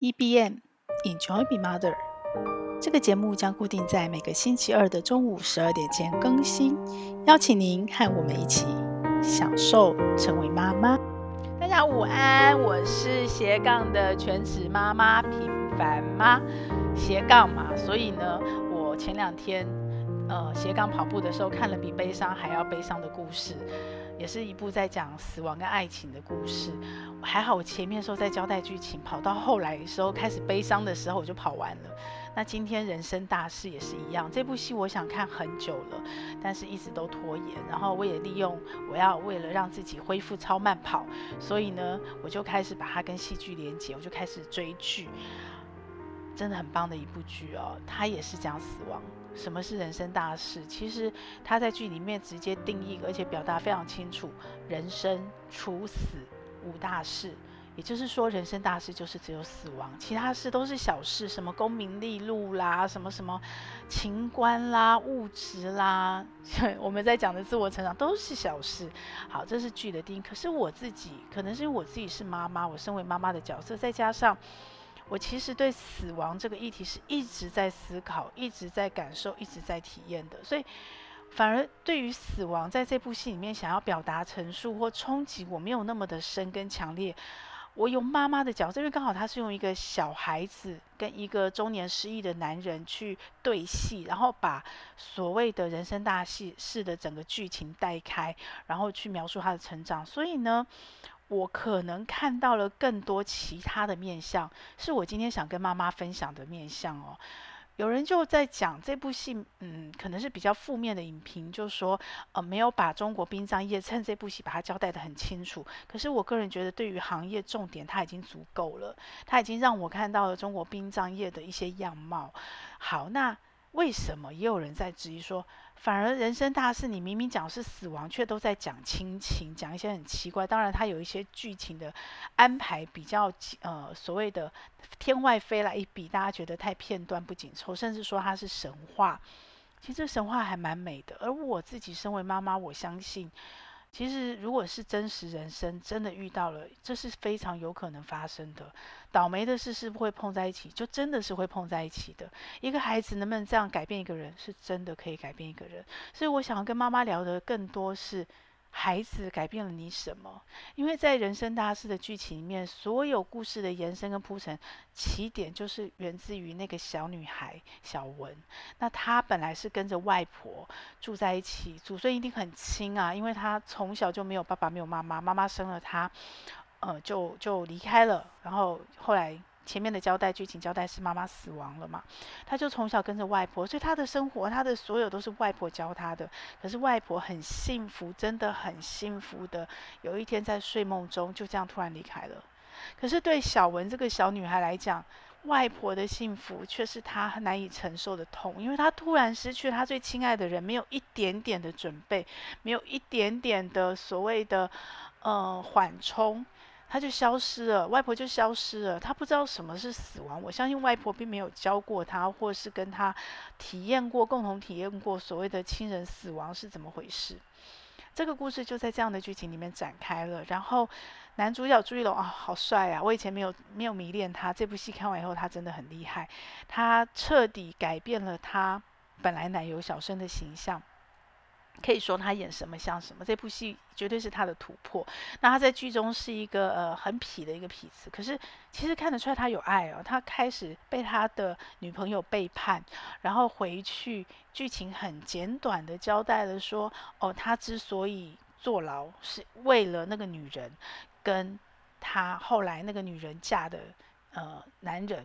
EBM Enjoy Be Mother，这个节目将固定在每个星期二的中午十二点前更新，邀请您和我们一起享受成为妈妈。大家午安，我是斜杠的全职妈妈平凡妈，斜杠嘛，所以呢，我前两天呃斜杠跑步的时候看了比悲伤还要悲伤的故事。也是一部在讲死亡跟爱情的故事，还好我前面时候在交代剧情，跑到后来的时候开始悲伤的时候我就跑完了。那今天人生大事也是一样，这部戏我想看很久了，但是一直都拖延。然后我也利用我要为了让自己恢复超慢跑，所以呢我就开始把它跟戏剧连接，我就开始追剧。真的很棒的一部剧哦，它也是讲死亡。什么是人生大事？其实他在剧里面直接定义，而且表达非常清楚：人生除死无大事。也就是说，人生大事就是只有死亡，其他事都是小事，什么功名利禄啦，什么什么情关啦、物质啦，我们在讲的自我成长都是小事。好，这是剧的定义。可是我自己，可能是我自己是妈妈，我身为妈妈的角色，再加上。我其实对死亡这个议题是一直在思考、一直在感受、一直在体验的，所以反而对于死亡在这部戏里面想要表达陈述或冲击，我没有那么的深跟强烈。我用妈妈的角色，因为刚好他是用一个小孩子跟一个中年失意的男人去对戏，然后把所谓的人生大戏式的整个剧情带开，然后去描述他的成长，所以呢。我可能看到了更多其他的面相，是我今天想跟妈妈分享的面相哦。有人就在讲这部戏，嗯，可能是比较负面的影评，就说，呃，没有把中国殡葬业趁这部戏把它交代得很清楚。可是我个人觉得，对于行业重点，它已经足够了，它已经让我看到了中国殡葬业的一些样貌。好，那为什么也有人在质疑说？反而人生大事，你明明讲是死亡，却都在讲亲情，讲一些很奇怪。当然，它有一些剧情的安排比较呃所谓的天外飞来一笔，大家觉得太片段不紧凑，甚至说它是神话。其实神话还蛮美的。而我自己身为妈妈，我相信。其实，如果是真实人生，真的遇到了，这是非常有可能发生的。倒霉的事是不会碰在一起，就真的是会碰在一起的。一个孩子能不能这样改变一个人，是真的可以改变一个人。所以我想要跟妈妈聊的更多是。孩子改变了你什么？因为在人生大事的剧情里面，所有故事的延伸跟铺陈，起点就是源自于那个小女孩小文。那她本来是跟着外婆住在一起，祖孙一定很亲啊，因为她从小就没有爸爸，没有妈妈，妈妈生了她，呃，就就离开了，然后后来。前面的交代剧情交代是妈妈死亡了嘛，他就从小跟着外婆，所以他的生活，他的所有都是外婆教他的。可是外婆很幸福，真的很幸福的，有一天在睡梦中就这样突然离开了。可是对小文这个小女孩来讲，外婆的幸福却是她难以承受的痛，因为她突然失去她最亲爱的人，没有一点点的准备，没有一点点的所谓的呃缓冲。他就消失了，外婆就消失了。他不知道什么是死亡。我相信外婆并没有教过他，或是跟他体验过、共同体验过所谓的亲人死亡是怎么回事。这个故事就在这样的剧情里面展开了。然后男主角朱一龙啊，好帅啊！我以前没有没有迷恋他，这部戏看完以后，他真的很厉害。他彻底改变了他本来奶油小生的形象。可以说他演什么像什么，这部戏绝对是他的突破。那他在剧中是一个呃很痞的一个痞子，可是其实看得出来他有爱哦。他开始被他的女朋友背叛，然后回去，剧情很简短的交代了说，哦，他之所以坐牢是为了那个女人，跟他后来那个女人嫁的呃男人。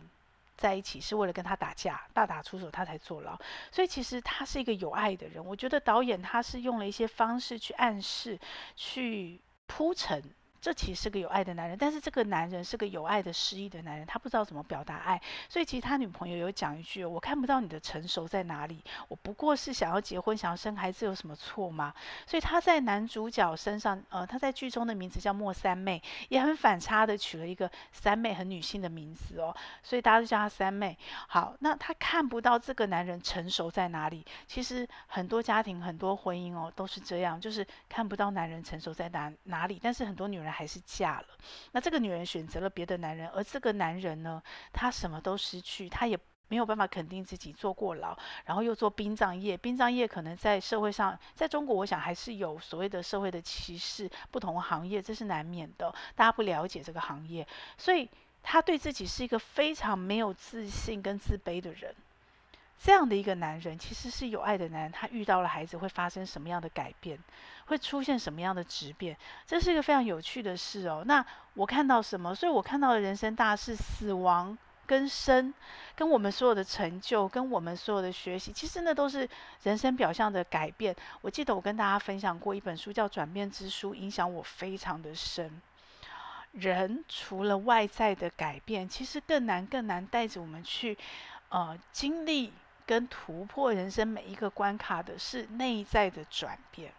在一起是为了跟他打架，大打出手，他才坐牢。所以其实他是一个有爱的人。我觉得导演他是用了一些方式去暗示，去铺陈。这其实是个有爱的男人，但是这个男人是个有爱的失意的男人，他不知道怎么表达爱，所以其实他女朋友有讲一句：“我看不到你的成熟在哪里，我不过是想要结婚，想要生孩子，有什么错吗？”所以他在男主角身上，呃，他在剧中的名字叫莫三妹，也很反差的取了一个三妹很女性的名字哦，所以大家都叫他三妹。好，那他看不到这个男人成熟在哪里，其实很多家庭、很多婚姻哦都是这样，就是看不到男人成熟在哪哪里，但是很多女人。还是嫁了。那这个女人选择了别的男人，而这个男人呢，他什么都失去，他也没有办法肯定自己，坐过牢，然后又做殡葬业。殡葬业可能在社会上，在中国，我想还是有所谓的社会的歧视，不同行业这是难免的。大家不了解这个行业，所以他对自己是一个非常没有自信跟自卑的人。这样的一个男人，其实是有爱的男人。他遇到了孩子，会发生什么样的改变？会出现什么样的质变？这是一个非常有趣的事哦。那我看到什么？所以我看到的人生大事，死亡跟生，跟我们所有的成就，跟我们所有的学习，其实那都是人生表象的改变。我记得我跟大家分享过一本书，叫《转变之书》，影响我非常的深。人除了外在的改变，其实更难、更难带着我们去呃经历。跟突破人生每一个关卡的是内在的转变，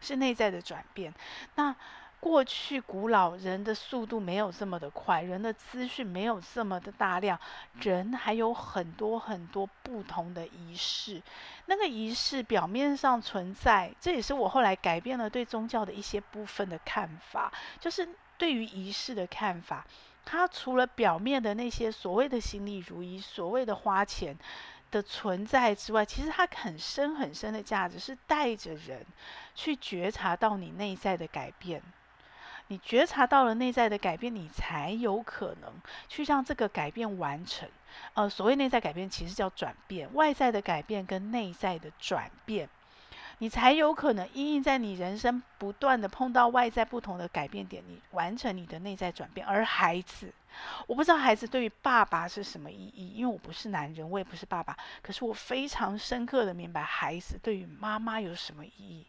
是内在的转变。那过去古老人的速度没有这么的快，人的资讯没有这么的大量，人还有很多很多不同的仪式。那个仪式表面上存在，这也是我后来改变了对宗教的一些部分的看法，就是对于仪式的看法。它除了表面的那些所谓的心里如一，所谓的花钱。的存在之外，其实它很深很深的价值是带着人去觉察到你内在的改变。你觉察到了内在的改变，你才有可能去让这个改变完成。呃，所谓内在改变，其实叫转变，外在的改变跟内在的转变。你才有可能因应在你人生不断的碰到外在不同的改变点，你完成你的内在转变。而孩子，我不知道孩子对于爸爸是什么意义，因为我不是男人，我也不是爸爸。可是我非常深刻的明白，孩子对于妈妈有什么意义。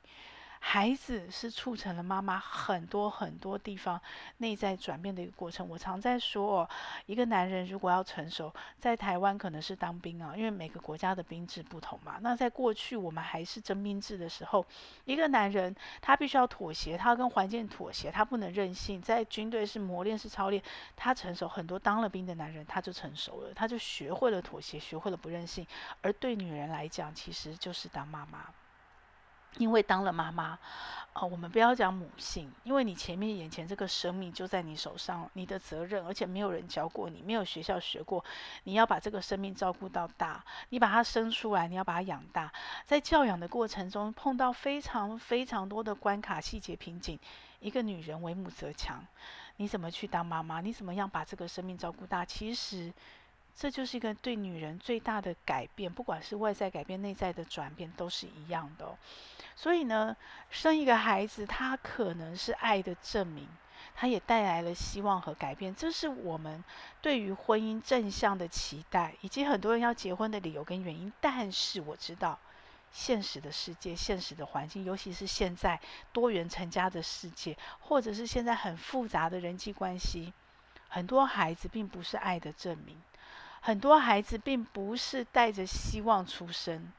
孩子是促成了妈妈很多很多地方内在转变的一个过程。我常在说，一个男人如果要成熟，在台湾可能是当兵啊，因为每个国家的兵制不同嘛。那在过去我们还是征兵制的时候，一个男人他必须要妥协，他要跟环境妥协，他不能任性。在军队是磨练是操练，他成熟。很多当了兵的男人他就成熟了，他就学会了妥协，学会了不任性。而对女人来讲，其实就是当妈妈。因为当了妈妈，呃，我们不要讲母性，因为你前面眼前这个生命就在你手上，你的责任，而且没有人教过你，没有学校学过，你要把这个生命照顾到大，你把它生出来，你要把它养大，在教养的过程中碰到非常非常多的关卡、细节、瓶颈。一个女人为母则强，你怎么去当妈妈？你怎么样把这个生命照顾大？其实。这就是一个对女人最大的改变，不管是外在改变、内在的转变，都是一样的。所以呢，生一个孩子，他可能是爱的证明，他也带来了希望和改变。这是我们对于婚姻正向的期待，以及很多人要结婚的理由跟原因。但是我知道，现实的世界、现实的环境，尤其是现在多元成家的世界，或者是现在很复杂的人际关系，很多孩子并不是爱的证明。很多孩子并不是带着希望出生，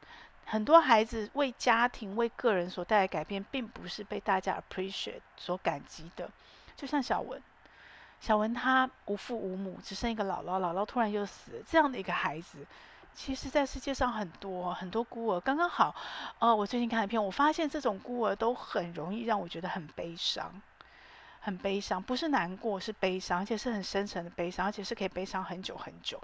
很多孩子为家庭、为个人所带来改变，并不是被大家 appreciate 所感激的。就像小文，小文他无父无母，只剩一个姥姥，姥姥突然又死，这样的一个孩子，其实在世界上很多很多孤儿，刚刚好。呃，我最近看了一篇，我发现这种孤儿都很容易让我觉得很悲伤。很悲伤，不是难过，是悲伤，而且是很深沉的悲伤，而且是可以悲伤很久很久。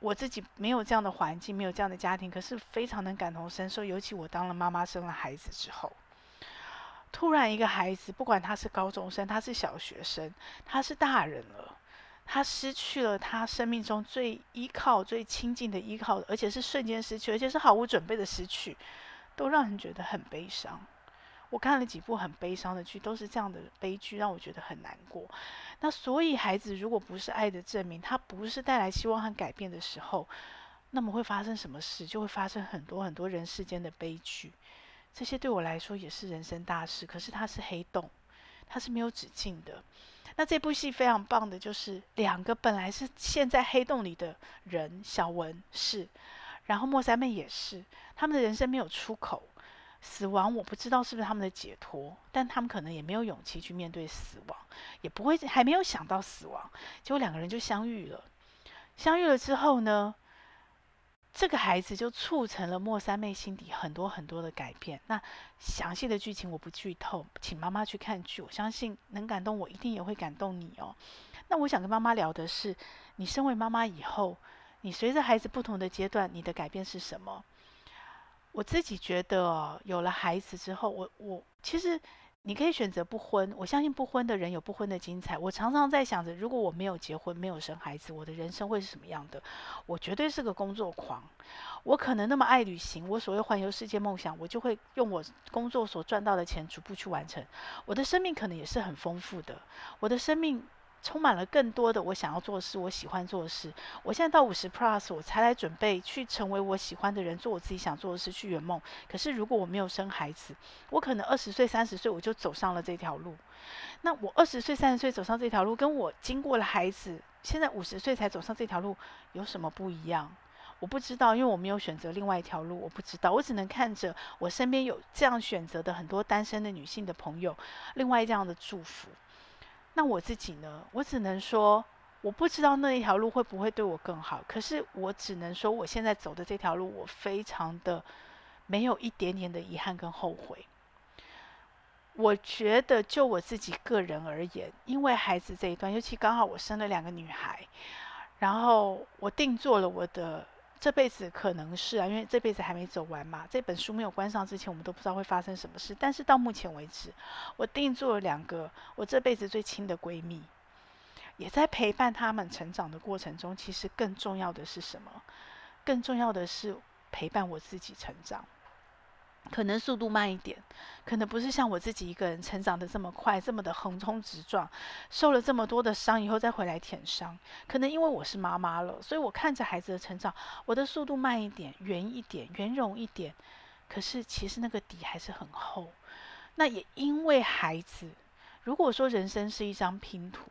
我自己没有这样的环境，没有这样的家庭，可是非常能感同身受。尤其我当了妈妈，生了孩子之后，突然一个孩子，不管他是高中生，他是小学生，他是大人了，他失去了他生命中最依靠、最亲近的依靠，而且是瞬间失去，而且是毫无准备的失去，都让人觉得很悲伤。我看了几部很悲伤的剧，都是这样的悲剧，让我觉得很难过。那所以，孩子如果不是爱的证明，他不是带来希望和改变的时候，那么会发生什么事？就会发生很多很多人世间的悲剧。这些对我来说也是人生大事，可是它是黑洞，它是没有止境的。那这部戏非常棒的，就是两个本来是陷在黑洞里的人，小文是，然后莫三妹也是，他们的人生没有出口。死亡，我不知道是不是他们的解脱，但他们可能也没有勇气去面对死亡，也不会还没有想到死亡，结果两个人就相遇了。相遇了之后呢，这个孩子就促成了莫三妹心底很多很多的改变。那详细的剧情我不剧透，请妈妈去看剧。我相信能感动我，一定也会感动你哦。那我想跟妈妈聊的是，你身为妈妈以后，你随着孩子不同的阶段，你的改变是什么？我自己觉得，有了孩子之后，我我其实。你可以选择不婚，我相信不婚的人有不婚的精彩。我常常在想着，如果我没有结婚，没有生孩子，我的人生会是什么样的？我绝对是个工作狂。我可能那么爱旅行，我所谓环游世界梦想，我就会用我工作所赚到的钱逐步去完成。我的生命可能也是很丰富的，我的生命。充满了更多的我想要做的事，我喜欢做的事。我现在到五十 plus，我才来准备去成为我喜欢的人，做我自己想做的事，去圆梦。可是如果我没有生孩子，我可能二十岁、三十岁我就走上了这条路。那我二十岁、三十岁走上这条路，跟我经过了孩子，现在五十岁才走上这条路，有什么不一样？我不知道，因为我没有选择另外一条路，我不知道。我只能看着我身边有这样选择的很多单身的女性的朋友，另外这样的祝福。那我自己呢？我只能说，我不知道那一条路会不会对我更好。可是我只能说，我现在走的这条路，我非常的没有一点点的遗憾跟后悔。我觉得就我自己个人而言，因为孩子这一段，尤其刚好我生了两个女孩，然后我定做了我的。这辈子可能是啊，因为这辈子还没走完嘛。这本书没有关上之前，我们都不知道会发生什么事。但是到目前为止，我定做了两个我这辈子最亲的闺蜜，也在陪伴她们成长的过程中。其实更重要的是什么？更重要的是陪伴我自己成长。可能速度慢一点，可能不是像我自己一个人成长的这么快，这么的横冲直撞，受了这么多的伤以后再回来舔伤。可能因为我是妈妈了，所以我看着孩子的成长，我的速度慢一点，圆一点，圆融一点。可是其实那个底还是很厚。那也因为孩子，如果说人生是一张拼图，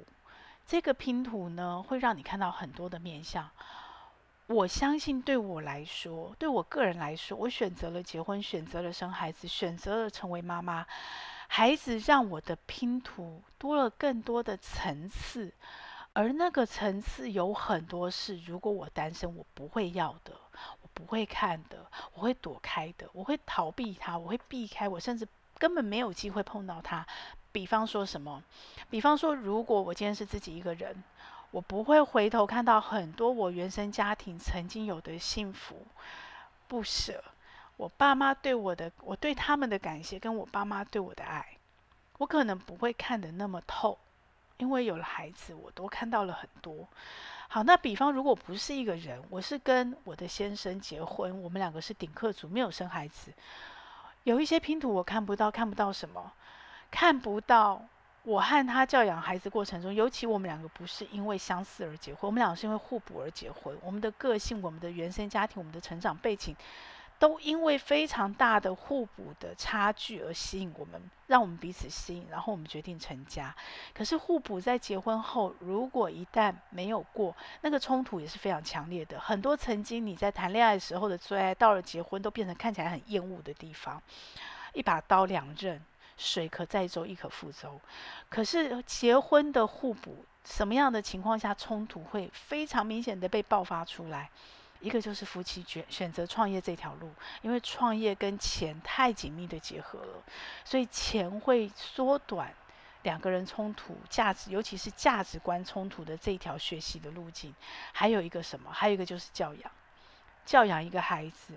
这个拼图呢，会让你看到很多的面相。我相信，对我来说，对我个人来说，我选择了结婚，选择了生孩子，选择了成为妈妈。孩子让我的拼图多了更多的层次，而那个层次有很多是，如果我单身，我不会要的，我不会看的，我会躲开的，我会逃避他，我会避开，我甚至根本没有机会碰到他。比方说什么？比方说，如果我今天是自己一个人。我不会回头看到很多我原生家庭曾经有的幸福、不舍，我爸妈对我的，我对他们的感谢，跟我爸妈对我的爱，我可能不会看得那么透，因为有了孩子，我都看到了很多。好，那比方如果不是一个人，我是跟我的先生结婚，我们两个是顶客族，没有生孩子，有一些拼图我看不到，看不到什么，看不到。我和他教养孩子过程中，尤其我们两个不是因为相似而结婚，我们两个是因为互补而结婚。我们的个性、我们的原生家庭、我们的成长背景，都因为非常大的互补的差距而吸引我们，让我们彼此吸引，然后我们决定成家。可是互补在结婚后，如果一旦没有过，那个冲突也是非常强烈的。很多曾经你在谈恋爱时候的最爱，到了结婚都变成看起来很厌恶的地方，一把刀两刃。水可载舟，亦可覆舟。可是结婚的互补，什么样的情况下冲突会非常明显的被爆发出来？一个就是夫妻选选择创业这条路，因为创业跟钱太紧密的结合了，所以钱会缩短两个人冲突价值，尤其是价值观冲突的这条学习的路径。还有一个什么？还有一个就是教养，教养一个孩子。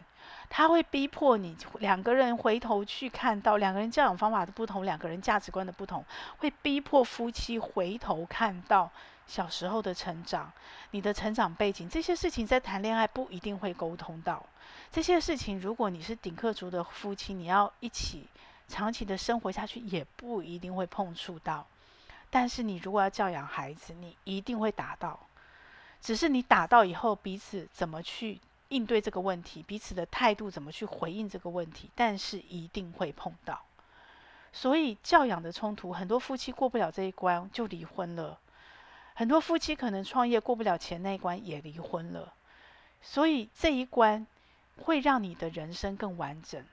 他会逼迫你两个人回头去看到两个人教养方法的不同，两个人价值观的不同，会逼迫夫妻回头看到小时候的成长，你的成长背景，这些事情在谈恋爱不一定会沟通到。这些事情，如果你是顶客族的夫妻，你要一起长期的生活下去，也不一定会碰触到。但是你如果要教养孩子，你一定会打到，只是你打到以后，彼此怎么去。应对这个问题，彼此的态度怎么去回应这个问题，但是一定会碰到。所以教养的冲突，很多夫妻过不了这一关就离婚了。很多夫妻可能创业过不了钱那一关也离婚了。所以这一关会让你的人生更完整。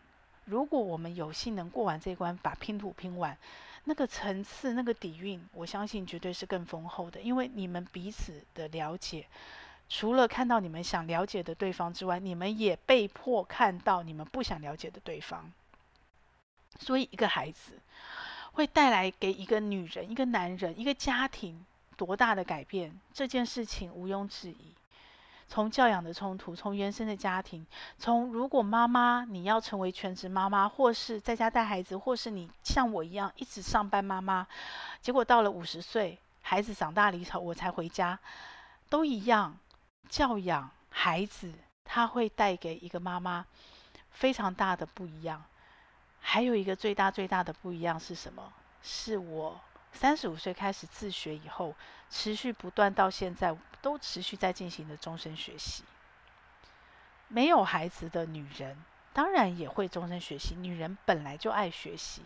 如果我们有幸能过完这一关，把拼图拼完，那个层次、那个底蕴，我相信绝对是更丰厚的，因为你们彼此的了解。除了看到你们想了解的对方之外，你们也被迫看到你们不想了解的对方。所以，一个孩子会带来给一个女人、一个男人、一个家庭多大的改变？这件事情毋庸置疑。从教养的冲突，从原生的家庭，从如果妈妈你要成为全职妈妈，或是在家带孩子，或是你像我一样一直上班妈妈，结果到了五十岁，孩子长大离巢，我才回家，都一样。教养孩子，他会带给一个妈妈非常大的不一样。还有一个最大最大的不一样是什么？是我三十五岁开始自学以后，持续不断到现在都持续在进行的终身学习。没有孩子的女人，当然也会终身学习。女人本来就爱学习。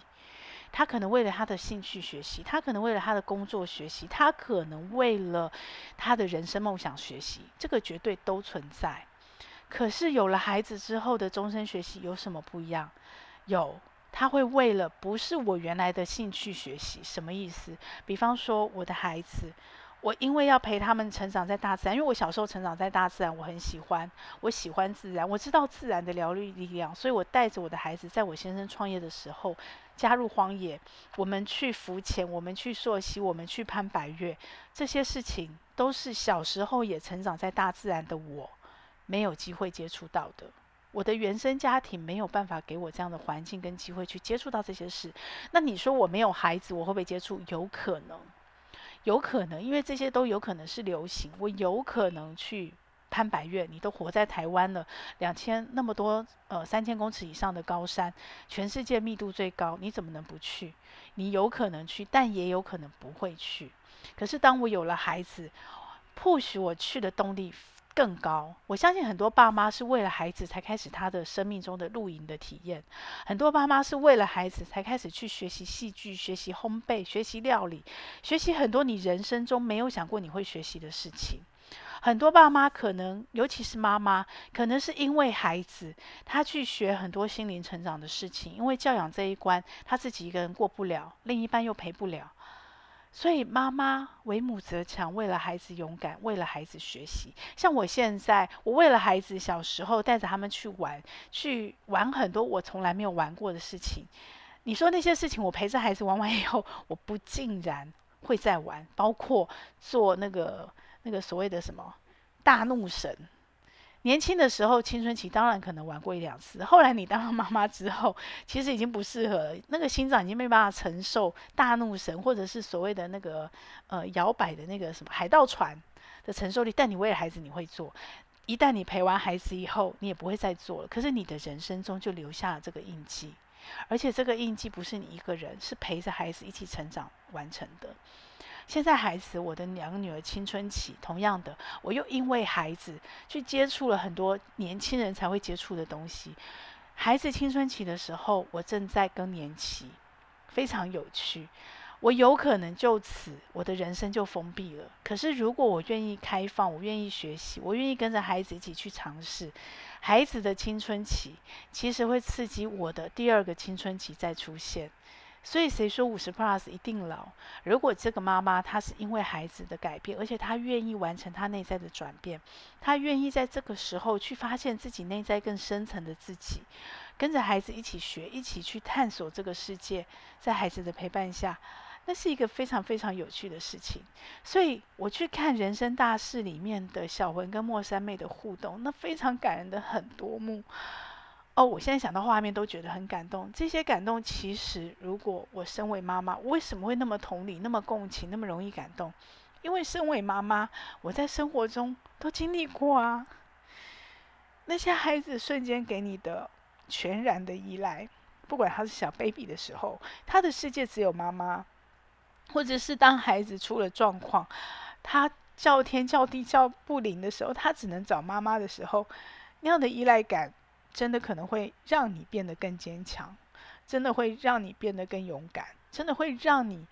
他可能为了他的兴趣学习，他可能为了他的工作学习，他可能为了他的人生梦想学习，这个绝对都存在。可是有了孩子之后的终身学习有什么不一样？有，他会为了不是我原来的兴趣学习，什么意思？比方说我的孩子。我因为要陪他们成长在大自然，因为我小时候成长在大自然，我很喜欢，我喜欢自然，我知道自然的疗愈力量，所以我带着我的孩子，在我先生创业的时候加入荒野，我们去浮潜，我们去溯溪，我们去攀白岳，这些事情都是小时候也成长在大自然的我没有机会接触到的，我的原生家庭没有办法给我这样的环境跟机会去接触到这些事。那你说我没有孩子，我会不会接触？有可能。有可能，因为这些都有可能是流行。我有可能去攀白岳，你都活在台湾了，两千那么多呃三千公尺以上的高山，全世界密度最高，你怎么能不去？你有可能去，但也有可能不会去。可是当我有了孩子迫使我去的动力。更高，我相信很多爸妈是为了孩子才开始他的生命中的露营的体验。很多爸妈是为了孩子才开始去学习戏剧、学习烘焙、学习料理、学习很多你人生中没有想过你会学习的事情。很多爸妈可能，尤其是妈妈，可能是因为孩子，他去学很多心灵成长的事情，因为教养这一关他自己一个人过不了，另一半又陪不了。所以妈妈为母则强，为了孩子勇敢，为了孩子学习。像我现在，我为了孩子小时候带着他们去玩，去玩很多我从来没有玩过的事情。你说那些事情，我陪着孩子玩完以后，我不尽然会再玩，包括做那个那个所谓的什么大怒神。年轻的时候，青春期当然可能玩过一两次。后来你当了妈妈之后，其实已经不适合了，那个心脏已经没办法承受大怒神，或者是所谓的那个呃摇摆的那个什么海盗船的承受力。但你为了孩子，你会做。一旦你陪完孩子以后，你也不会再做了。可是你的人生中就留下了这个印记，而且这个印记不是你一个人，是陪着孩子一起成长完成的。现在孩子，我的两个女儿青春期，同样的，我又因为孩子去接触了很多年轻人才会接触的东西。孩子青春期的时候，我正在更年期，非常有趣。我有可能就此我的人生就封闭了。可是如果我愿意开放，我愿意学习，我愿意跟着孩子一起去尝试，孩子的青春期其实会刺激我的第二个青春期再出现。所以谁说五十 plus 一定老？如果这个妈妈她是因为孩子的改变，而且她愿意完成她内在的转变，她愿意在这个时候去发现自己内在更深层的自己，跟着孩子一起学，一起去探索这个世界，在孩子的陪伴下，那是一个非常非常有趣的事情。所以我去看《人生大事》里面的小文跟莫三妹的互动，那非常感人的很多幕。哦，我现在想到画面都觉得很感动。这些感动，其实如果我身为妈妈，为什么会那么同理、那么共情、那么容易感动？因为身为妈妈，我在生活中都经历过啊。那些孩子瞬间给你的全然的依赖，不管他是小 baby 的时候，他的世界只有妈妈；或者是当孩子出了状况，他叫天叫地叫不灵的时候，他只能找妈妈的时候，那样的依赖感。真的可能会让你变得更坚强，真的会让你变得更勇敢，真的会让你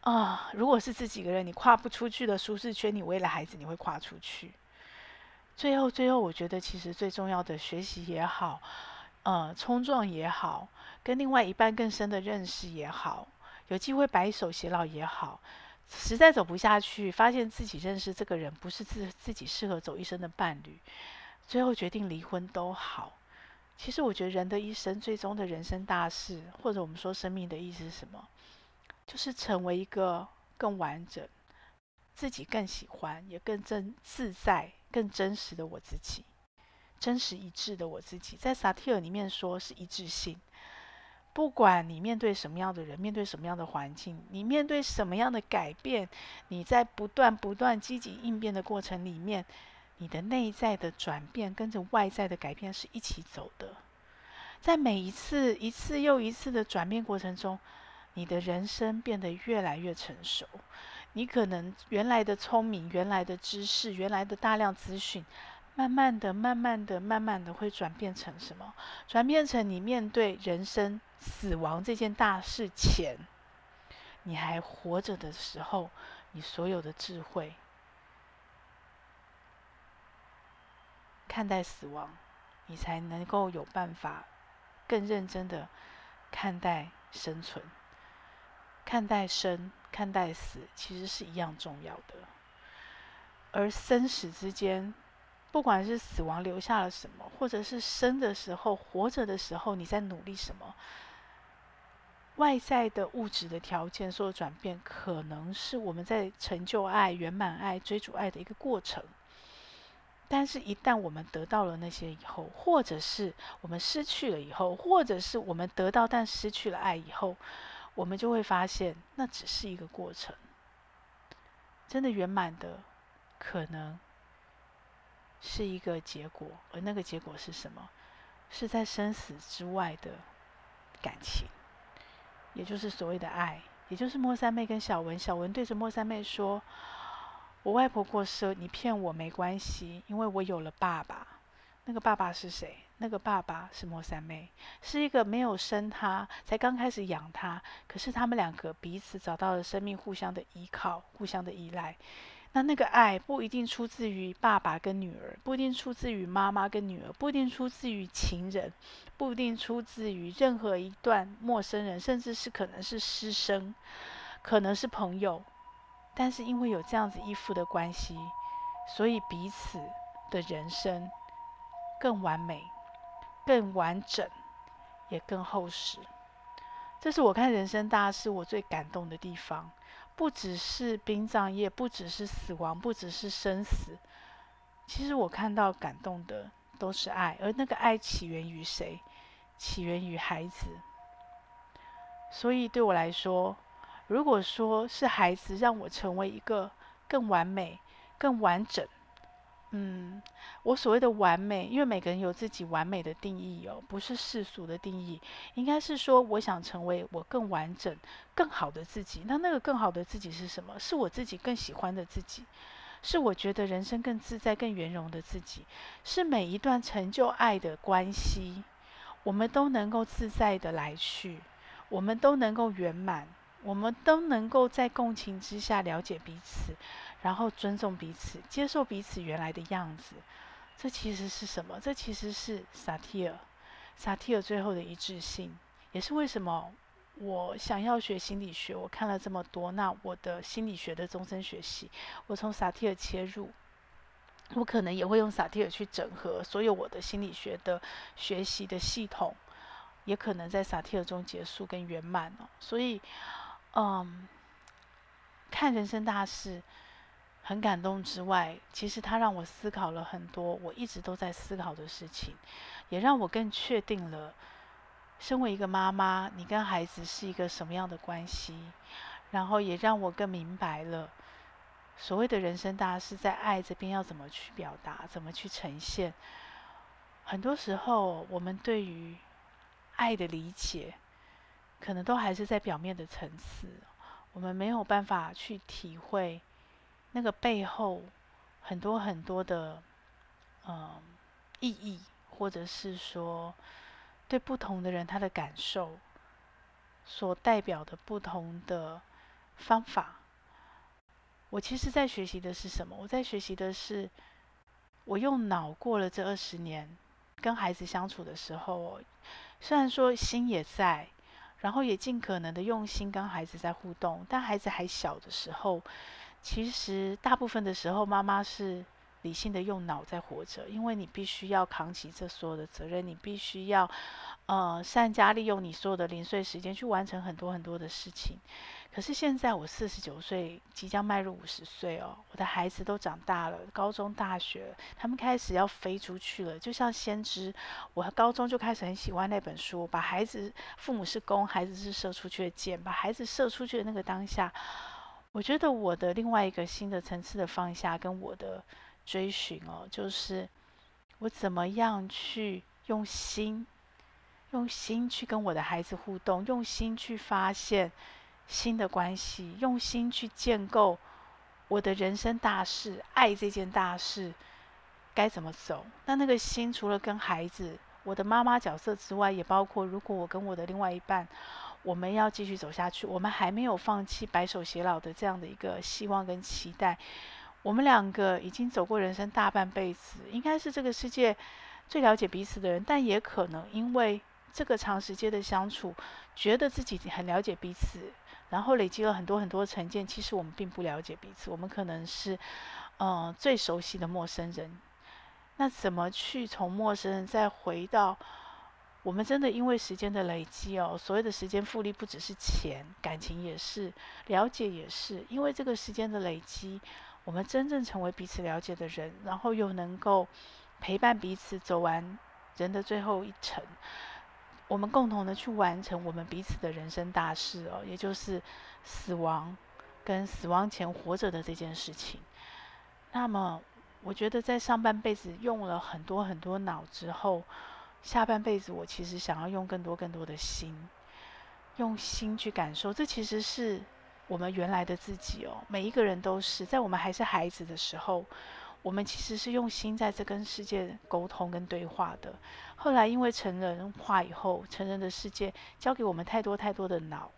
啊！如果是自己一个人，你跨不出去的舒适圈，你为了孩子，你会跨出去。最后，最后，我觉得其实最重要的学习也好，呃，冲撞也好，跟另外一半更深的认识也好，有机会白首偕老也好，实在走不下去，发现自己认识这个人不是自自己适合走一生的伴侣，最后决定离婚都好。其实我觉得人的一生最终的人生大事，或者我们说生命的意思是什么？就是成为一个更完整、自己更喜欢、也更真自在、更真实的我自己，真实一致的我自己。在萨提尔里面说是一致性。不管你面对什么样的人，面对什么样的环境，你面对什么样的改变，你在不断不断积极应变的过程里面，你的内在的转变跟着外在的改变是一起走的。在每一次一次又一次的转变过程中，你的人生变得越来越成熟。你可能原来的聪明、原来的知识、原来的大量资讯。慢慢的、慢慢的、慢慢的，会转变成什么？转变成你面对人生死亡这件大事前，你还活着的时候，你所有的智慧看待死亡，你才能够有办法更认真的看待生存，看待生、看待死，其实是一样重要的。而生死之间。不管是死亡留下了什么，或者是生的时候、活着的时候，你在努力什么？外在的物质的条件所转变，可能是我们在成就爱、圆满爱、追逐爱的一个过程。但是，一旦我们得到了那些以后，或者是我们失去了以后，或者是我们得到但失去了爱以后，我们就会发现，那只是一个过程。真的圆满的，可能。是一个结果，而那个结果是什么？是在生死之外的感情，也就是所谓的爱，也就是莫三妹跟小文。小文对着莫三妹说：“我外婆过世，你骗我没关系，因为我有了爸爸。那个爸爸是谁？那个爸爸是莫三妹，是一个没有生他，才刚开始养他。可是他们两个彼此找到了生命，互相的依靠，互相的依赖。”那那个爱不一定出自于爸爸跟女儿，不一定出自于妈妈跟女儿，不一定出自于情人，不一定出自于任何一段陌生人，甚至是可能是师生，可能是朋友。但是因为有这样子依附的关系，所以彼此的人生更完美、更完整，也更厚实。这是我看人生大事我最感动的地方。不只是殡葬业，不只是死亡，不只是生死。其实我看到感动的都是爱，而那个爱起源于谁？起源于孩子。所以对我来说，如果说是孩子让我成为一个更完美、更完整。嗯，我所谓的完美，因为每个人有自己完美的定义哦，不是世俗的定义，应该是说，我想成为我更完整、更好的自己。那那个更好的自己是什么？是我自己更喜欢的自己，是我觉得人生更自在、更圆融的自己，是每一段成就爱的关系，我们都能够自在的来去，我们都能够圆满，我们都能够在共情之下了解彼此。然后尊重彼此，接受彼此原来的样子，这其实是什么？这其实是萨提尔，萨提尔最后的一致性，也是为什么我想要学心理学。我看了这么多，那我的心理学的终身学习，我从萨提尔切入，我可能也会用萨提尔去整合所有我的心理学的学习的系统，也可能在萨提尔中结束跟圆满哦。所以，嗯，看人生大事。很感动之外，其实它让我思考了很多我一直都在思考的事情，也让我更确定了，身为一个妈妈，你跟孩子是一个什么样的关系，然后也让我更明白了，所谓的人生大事，在爱这边要怎么去表达，怎么去呈现。很多时候，我们对于爱的理解，可能都还是在表面的层次，我们没有办法去体会。那个背后很多很多的嗯意义，或者是说对不同的人他的感受所代表的不同的方法，我其实在学习的是什么？我在学习的是，我用脑过了这二十年跟孩子相处的时候，虽然说心也在，然后也尽可能的用心跟孩子在互动。但孩子还小的时候，其实大部分的时候，妈妈是理性的用脑在活着，因为你必须要扛起这所有的责任，你必须要，呃，善加利用你所有的零碎时间去完成很多很多的事情。可是现在我四十九岁，即将迈入五十岁哦，我的孩子都长大了，高中、大学，他们开始要飞出去了，就像先知。我高中就开始很喜欢那本书，把孩子，父母是弓，孩子是射出去的箭，把孩子射出去的那个当下，我觉得我的另外一个新的层次的放下跟我的。追寻哦，就是我怎么样去用心，用心去跟我的孩子互动，用心去发现新的关系，用心去建构我的人生大事，爱这件大事该怎么走？那那个心除了跟孩子、我的妈妈角色之外，也包括如果我跟我的另外一半，我们要继续走下去，我们还没有放弃白首偕老的这样的一个希望跟期待。我们两个已经走过人生大半辈子，应该是这个世界最了解彼此的人，但也可能因为这个长时间的相处，觉得自己很了解彼此，然后累积了很多很多成见。其实我们并不了解彼此，我们可能是，嗯、呃，最熟悉的陌生人。那怎么去从陌生人再回到我们真的因为时间的累积哦，所谓的时间复利不只是钱，感情也是，了解也是，因为这个时间的累积。我们真正成为彼此了解的人，然后又能够陪伴彼此走完人的最后一程，我们共同的去完成我们彼此的人生大事哦，也就是死亡跟死亡前活着的这件事情。那么，我觉得在上半辈子用了很多很多脑之后，下半辈子我其实想要用更多更多的心，用心去感受，这其实是。我们原来的自己哦，每一个人都是在我们还是孩子的时候，我们其实是用心在这跟世界沟通跟对话的。后来因为成人化以后，成人的世界教给我们太多太多的脑，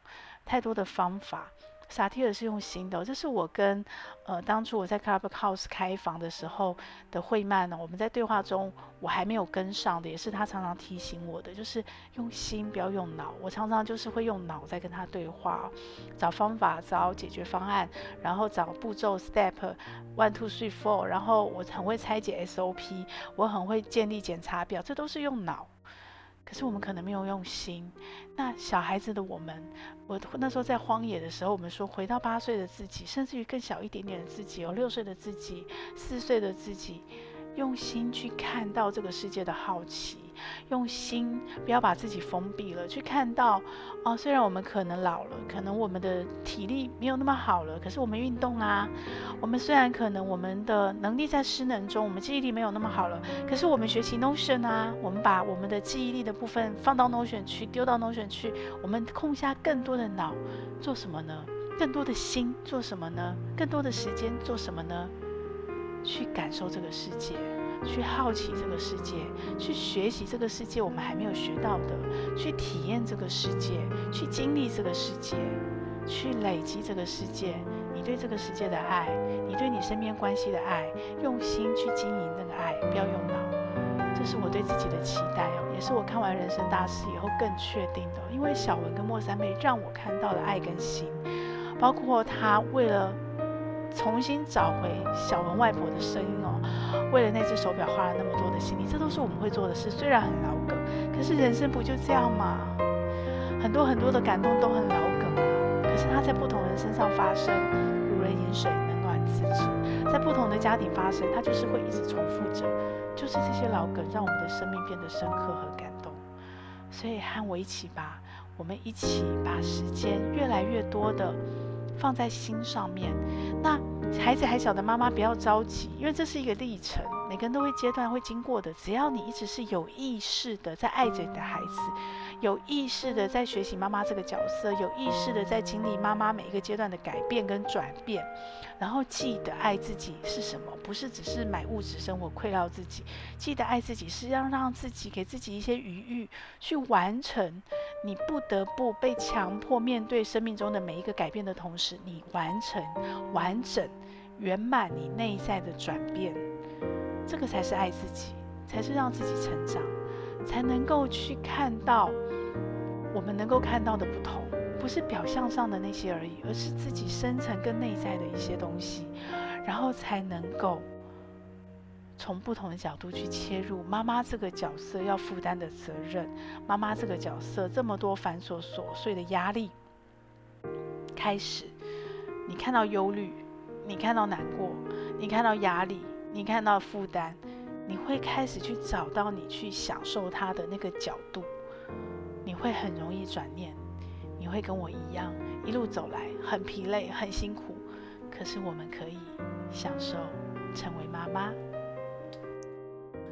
太多的方法。萨提尔是用心的，这是我跟呃当初我在 Clubhouse 开房的时候的惠曼呢，我们在对话中我还没有跟上的，也是他常常提醒我的，就是用心不要用脑。我常常就是会用脑在跟他对话，找方法、找解决方案，然后找步骤 Step one two three four，然后我很会拆解 SOP，我很会建立检查表，这都是用脑。可是我们可能没有用心。那小孩子的我们，我那时候在荒野的时候，我们说回到八岁的自己，甚至于更小一点点的自己，有六岁的自己，四岁的自己，用心去看到这个世界的好奇。用心，不要把自己封闭了，去看到哦。虽然我们可能老了，可能我们的体力没有那么好了，可是我们运动啊。我们虽然可能我们的能力在失能中，我们记忆力没有那么好了，可是我们学习 Notion 啊，我们把我们的记忆力的部分放到 Notion 去，丢到 Notion 去，我们空下更多的脑，做什么呢？更多的心做什么呢？更多的时间做什么呢？去感受这个世界。去好奇这个世界，去学习这个世界我们还没有学到的，去体验这个世界，去经历这个世界，去累积这个世界。你对这个世界的爱，你对你身边关系的爱，用心去经营那个爱，不要用脑。这是我对自己的期待哦，也是我看完人生大事以后更确定的。因为小文跟莫三妹让我看到了爱跟心，包括他为了。重新找回小文外婆的声音哦，为了那只手表花了那么多的心力，这都是我们会做的事。虽然很老梗，可是人生不就这样吗？很多很多的感动都很老梗啊，可是它在不同人身上发生，如人饮水，冷暖自知。在不同的家庭发生，它就是会一直重复着，就是这些老梗让我们的生命变得深刻和感动。所以和我一起吧，我们一起把时间越来越多的。放在心上面，那孩子还小的妈妈不要着急，因为这是一个历程，每个人都会阶段会经过的。只要你一直是有意识的在爱着你的孩子，有意识的在学习妈妈这个角色，有意识的在经历妈妈每一个阶段的改变跟转变，然后记得爱自己是什么，不是只是买物质生活犒劳自己，记得爱自己是要让自己给自己一些余裕去完成。你不得不被强迫面对生命中的每一个改变的同时，你完成完整圆满你内在的转变，这个才是爱自己，才是让自己成长，才能够去看到我们能够看到的不同，不是表象上的那些而已，而是自己深层跟内在的一些东西，然后才能够从不同的角度去切入妈妈这个角色要负担的责任，妈妈这个角色这么多繁琐琐碎的压力，开始，你看到忧虑，你看到难过，你看到压力，你看到负担。你会开始去找到你去享受它的那个角度，你会很容易转念，你会跟我一样一路走来很疲累、很辛苦，可是我们可以享受成为妈妈。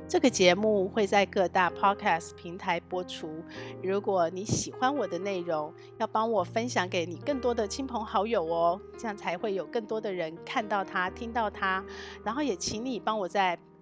这个节目会在各大 Podcast 平台播出。如果你喜欢我的内容，要帮我分享给你更多的亲朋好友哦，这样才会有更多的人看到它、听到它。然后也请你帮我在